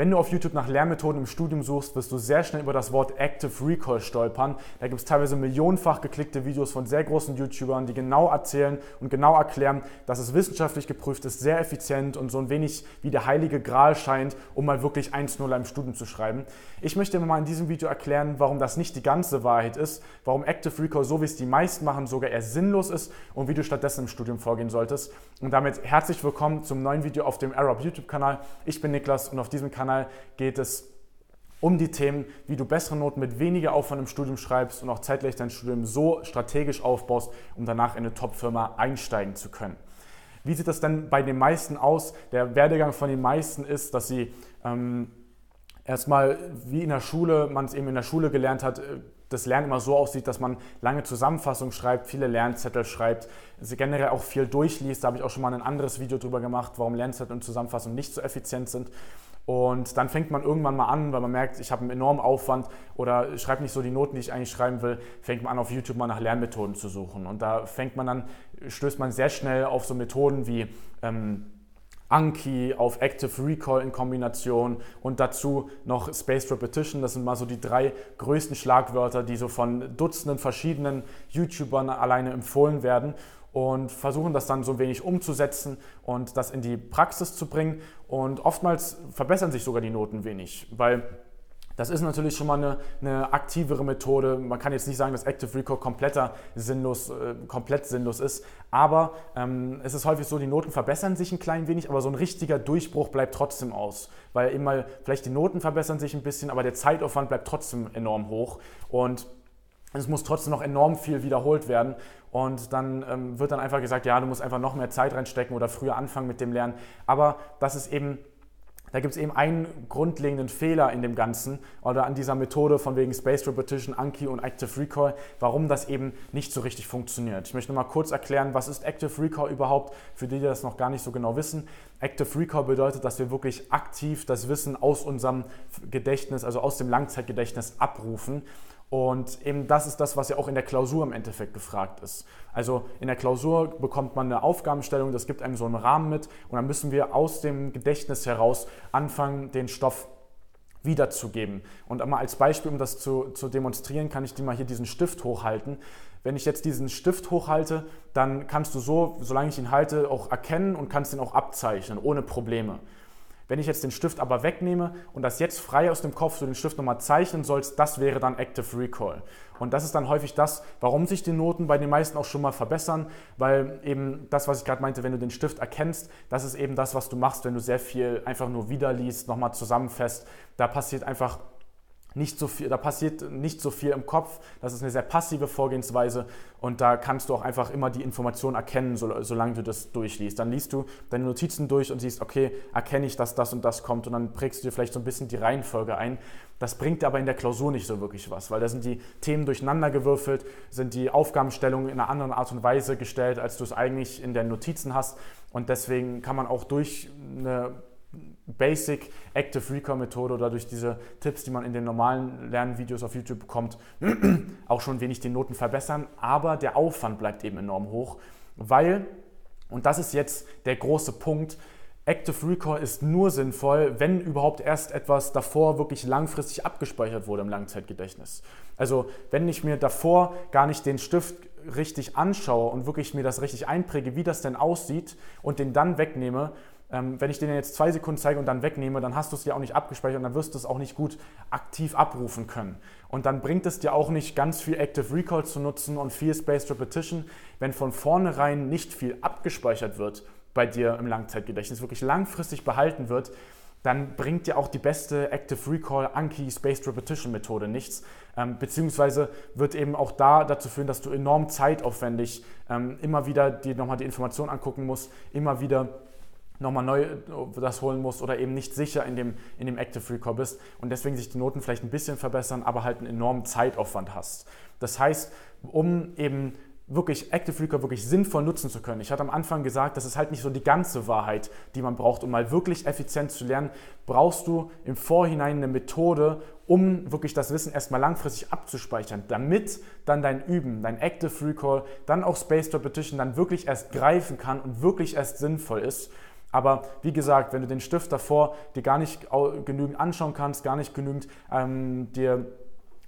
Wenn du auf YouTube nach Lernmethoden im Studium suchst, wirst du sehr schnell über das Wort Active Recall stolpern. Da gibt es teilweise millionenfach geklickte Videos von sehr großen YouTubern, die genau erzählen und genau erklären, dass es wissenschaftlich geprüft ist, sehr effizient und so ein wenig wie der heilige Gral scheint, um mal wirklich 1-0 im Studium zu schreiben. Ich möchte mal in diesem Video erklären, warum das nicht die ganze Wahrheit ist, warum Active Recall, so wie es die meisten machen, sogar eher sinnlos ist und wie du stattdessen im Studium vorgehen solltest. Und damit herzlich willkommen zum neuen Video auf dem Arab YouTube-Kanal. Ich bin Niklas und auf diesem Kanal Kanal geht es um die Themen, wie du bessere Noten mit weniger Aufwand im Studium schreibst und auch zeitgleich dein Studium so strategisch aufbaust, um danach in eine Top-Firma einsteigen zu können. Wie sieht das denn bei den meisten aus? Der Werdegang von den meisten ist, dass sie ähm, erstmal wie in der Schule, man es eben in der Schule gelernt hat, äh, das Lernen immer so aussieht, dass man lange Zusammenfassungen schreibt, viele Lernzettel schreibt, sie generell auch viel durchliest. Da habe ich auch schon mal ein anderes Video drüber gemacht, warum Lernzettel und Zusammenfassungen nicht so effizient sind. Und dann fängt man irgendwann mal an, weil man merkt, ich habe einen enormen Aufwand oder schreibe nicht so die Noten, die ich eigentlich schreiben will, fängt man an, auf YouTube mal nach Lernmethoden zu suchen. Und da fängt man dann, stößt man sehr schnell auf so Methoden wie ähm, Anki, auf Active Recall in Kombination und dazu noch Spaced Repetition. Das sind mal so die drei größten Schlagwörter, die so von Dutzenden verschiedenen YouTubern alleine empfohlen werden und versuchen das dann so wenig umzusetzen und das in die Praxis zu bringen. Und oftmals verbessern sich sogar die Noten wenig, weil das ist natürlich schon mal eine, eine, aktivere Methode. Man kann jetzt nicht sagen, dass Active Recall kompletter sinnlos, äh, komplett sinnlos ist, aber ähm, es ist häufig so, die Noten verbessern sich ein klein wenig, aber so ein richtiger Durchbruch bleibt trotzdem aus, weil immer vielleicht die Noten verbessern sich ein bisschen, aber der Zeitaufwand bleibt trotzdem enorm hoch und es muss trotzdem noch enorm viel wiederholt werden. Und dann ähm, wird dann einfach gesagt, ja, du musst einfach noch mehr Zeit reinstecken oder früher anfangen mit dem Lernen. Aber das ist eben, da gibt es eben einen grundlegenden Fehler in dem Ganzen oder an dieser Methode von wegen Spaced Repetition, Anki und Active Recall, warum das eben nicht so richtig funktioniert. Ich möchte mal kurz erklären, was ist Active Recall überhaupt, für die, die das noch gar nicht so genau wissen. Active Recall bedeutet, dass wir wirklich aktiv das Wissen aus unserem Gedächtnis, also aus dem Langzeitgedächtnis abrufen. Und eben das ist das, was ja auch in der Klausur im Endeffekt gefragt ist. Also in der Klausur bekommt man eine Aufgabenstellung, das gibt einem so einen Rahmen mit und dann müssen wir aus dem Gedächtnis heraus anfangen, den Stoff wiederzugeben. Und einmal als Beispiel, um das zu, zu demonstrieren, kann ich dir mal hier diesen Stift hochhalten. Wenn ich jetzt diesen Stift hochhalte, dann kannst du so, solange ich ihn halte, auch erkennen und kannst ihn auch abzeichnen, ohne Probleme. Wenn ich jetzt den Stift aber wegnehme und das jetzt frei aus dem Kopf du den Stift nochmal zeichnen sollst, das wäre dann Active Recall. Und das ist dann häufig das, warum sich die Noten bei den meisten auch schon mal verbessern, weil eben das, was ich gerade meinte, wenn du den Stift erkennst, das ist eben das, was du machst, wenn du sehr viel einfach nur wiederliest, nochmal zusammenfasst. Da passiert einfach nicht so viel, da passiert nicht so viel im Kopf. Das ist eine sehr passive Vorgehensweise und da kannst du auch einfach immer die Information erkennen, solange du das durchliest. Dann liest du deine Notizen durch und siehst, okay, erkenne ich, dass das und das kommt und dann prägst du dir vielleicht so ein bisschen die Reihenfolge ein. Das bringt aber in der Klausur nicht so wirklich was, weil da sind die Themen durcheinander gewürfelt, sind die Aufgabenstellungen in einer anderen Art und Weise gestellt, als du es eigentlich in den Notizen hast und deswegen kann man auch durch eine Basic Active Recall Methode oder durch diese Tipps, die man in den normalen Lernvideos auf YouTube bekommt, auch schon wenig die Noten verbessern. Aber der Aufwand bleibt eben enorm hoch, weil, und das ist jetzt der große Punkt, Active Recall ist nur sinnvoll, wenn überhaupt erst etwas davor wirklich langfristig abgespeichert wurde im Langzeitgedächtnis. Also wenn ich mir davor gar nicht den Stift richtig anschaue und wirklich mir das richtig einpräge, wie das denn aussieht und den dann wegnehme, ähm, wenn ich den jetzt zwei Sekunden zeige und dann wegnehme, dann hast du es ja auch nicht abgespeichert und dann wirst du es auch nicht gut aktiv abrufen können. Und dann bringt es dir auch nicht ganz viel Active Recall zu nutzen und viel Spaced Repetition, wenn von vornherein nicht viel abgespeichert wird bei dir im Langzeitgedächtnis, wirklich langfristig behalten wird, dann bringt dir auch die beste Active Recall Anki Spaced Repetition Methode nichts. Ähm, beziehungsweise wird eben auch da dazu führen, dass du enorm zeitaufwendig ähm, immer wieder dir nochmal die Information angucken musst, immer wieder nochmal neu äh, das holen musst oder eben nicht sicher in dem, in dem Active Recall bist und deswegen sich die Noten vielleicht ein bisschen verbessern, aber halt einen enormen Zeitaufwand hast. Das heißt, um eben wirklich Active Recall wirklich sinnvoll nutzen zu können. Ich hatte am Anfang gesagt, das ist halt nicht so die ganze Wahrheit, die man braucht, um mal wirklich effizient zu lernen. Brauchst du im Vorhinein eine Methode, um wirklich das Wissen erstmal langfristig abzuspeichern, damit dann dein Üben, dein Active Recall, dann auch Spaced Repetition dann wirklich erst greifen kann und wirklich erst sinnvoll ist. Aber wie gesagt, wenn du den Stift davor dir gar nicht genügend anschauen kannst, gar nicht genügend ähm, dir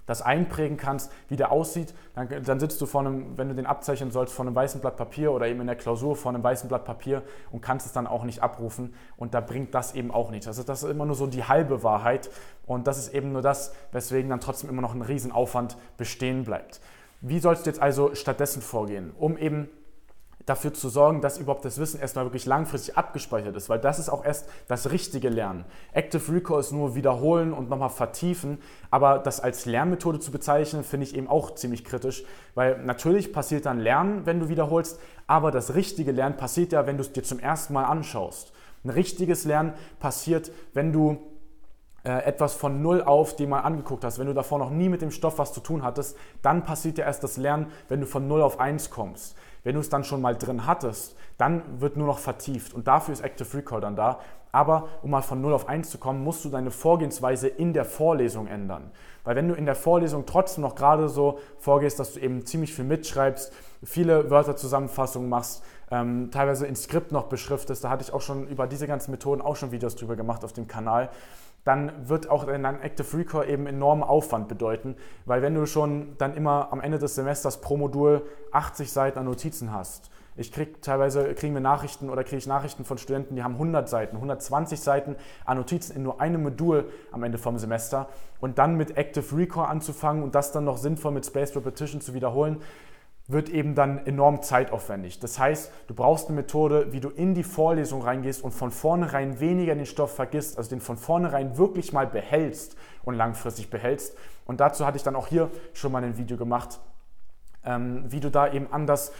das einprägen kannst, wie der aussieht, dann, dann, sitzt du vor einem, wenn du den abzeichnen sollst, vor einem weißen Blatt Papier oder eben in der Klausur vor einem weißen Blatt Papier und kannst es dann auch nicht abrufen und da bringt das eben auch nichts. Also das ist immer nur so die halbe Wahrheit und das ist eben nur das, weswegen dann trotzdem immer noch ein Riesenaufwand bestehen bleibt. Wie sollst du jetzt also stattdessen vorgehen, um eben dafür zu sorgen, dass überhaupt das Wissen erstmal wirklich langfristig abgespeichert ist, weil das ist auch erst das richtige Lernen. Active Recall ist nur wiederholen und nochmal vertiefen, aber das als Lernmethode zu bezeichnen, finde ich eben auch ziemlich kritisch, weil natürlich passiert dann Lernen, wenn du wiederholst, aber das richtige Lernen passiert ja, wenn du es dir zum ersten Mal anschaust. Ein richtiges Lernen passiert, wenn du äh, etwas von null auf dir mal angeguckt hast, wenn du davor noch nie mit dem Stoff was zu tun hattest, dann passiert ja erst das Lernen, wenn du von null auf eins kommst. Wenn du es dann schon mal drin hattest, dann wird nur noch vertieft und dafür ist Active Recall dann da. Aber um mal von 0 auf 1 zu kommen, musst du deine Vorgehensweise in der Vorlesung ändern. Weil wenn du in der Vorlesung trotzdem noch gerade so vorgehst, dass du eben ziemlich viel mitschreibst, viele Wörterzusammenfassungen machst, ähm, teilweise in Skript noch beschriftest, da hatte ich auch schon über diese ganzen Methoden auch schon Videos drüber gemacht auf dem Kanal, dann wird auch ein Active Recall eben enormen Aufwand bedeuten, weil wenn du schon dann immer am Ende des Semesters pro Modul 80 Seiten an Notizen hast, ich kriege teilweise kriegen wir Nachrichten oder kriege ich Nachrichten von Studenten, die haben 100 Seiten, 120 Seiten an Notizen in nur einem Modul am Ende vom Semester. Und dann mit Active Recall anzufangen und das dann noch sinnvoll mit Spaced Repetition zu wiederholen, wird eben dann enorm zeitaufwendig. Das heißt, du brauchst eine Methode, wie du in die Vorlesung reingehst und von vornherein weniger den Stoff vergisst, also den von vornherein wirklich mal behältst und langfristig behältst. Und dazu hatte ich dann auch hier schon mal ein Video gemacht, ähm, wie du da eben anders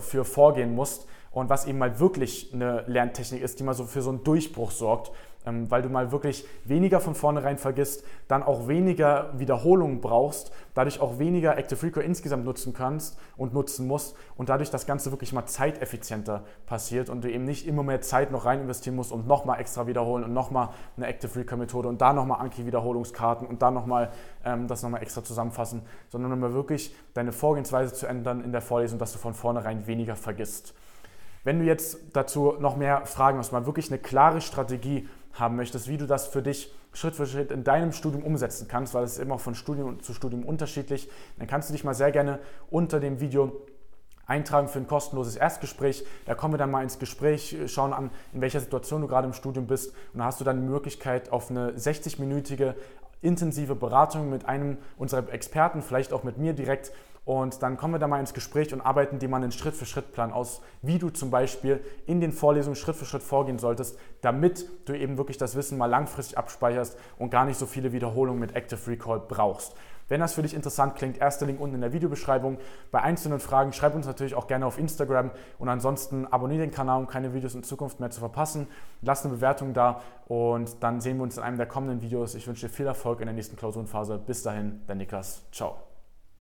für vorgehen musst und was eben mal wirklich eine Lerntechnik ist, die mal so für so einen Durchbruch sorgt ähm, weil du mal wirklich weniger von vornherein vergisst, dann auch weniger Wiederholungen brauchst, dadurch auch weniger Active Recall insgesamt nutzen kannst und nutzen musst und dadurch das Ganze wirklich mal zeiteffizienter passiert und du eben nicht immer mehr Zeit noch rein investieren musst und nochmal extra wiederholen und nochmal eine Active Recall Methode und da nochmal Anki-Wiederholungskarten und da nochmal ähm, das nochmal extra zusammenfassen, sondern immer wirklich deine Vorgehensweise zu ändern in der Vorlesung, dass du von vornherein weniger vergisst. Wenn du jetzt dazu noch mehr Fragen hast, mal wirklich eine klare Strategie haben möchtest, wie du das für dich Schritt für Schritt in deinem Studium umsetzen kannst, weil es immer von Studium zu Studium unterschiedlich, dann kannst du dich mal sehr gerne unter dem Video eintragen für ein kostenloses Erstgespräch. Da kommen wir dann mal ins Gespräch, schauen an, in welcher Situation du gerade im Studium bist und da hast du dann die Möglichkeit auf eine 60-minütige intensive Beratung mit einem unserer Experten, vielleicht auch mit mir direkt und dann kommen wir da mal ins Gespräch und arbeiten dir mal einen Schritt-für-Schritt-Plan aus, wie du zum Beispiel in den Vorlesungen Schritt für Schritt vorgehen solltest, damit du eben wirklich das Wissen mal langfristig abspeicherst und gar nicht so viele Wiederholungen mit Active Recall brauchst. Wenn das für dich interessant klingt, erster Link unten in der Videobeschreibung. Bei einzelnen Fragen schreib uns natürlich auch gerne auf Instagram und ansonsten abonniere den Kanal, um keine Videos in Zukunft mehr zu verpassen. Lass eine Bewertung da und dann sehen wir uns in einem der kommenden Videos. Ich wünsche dir viel Erfolg in der nächsten Klausurenphase. Bis dahin, dein Niklas. Ciao.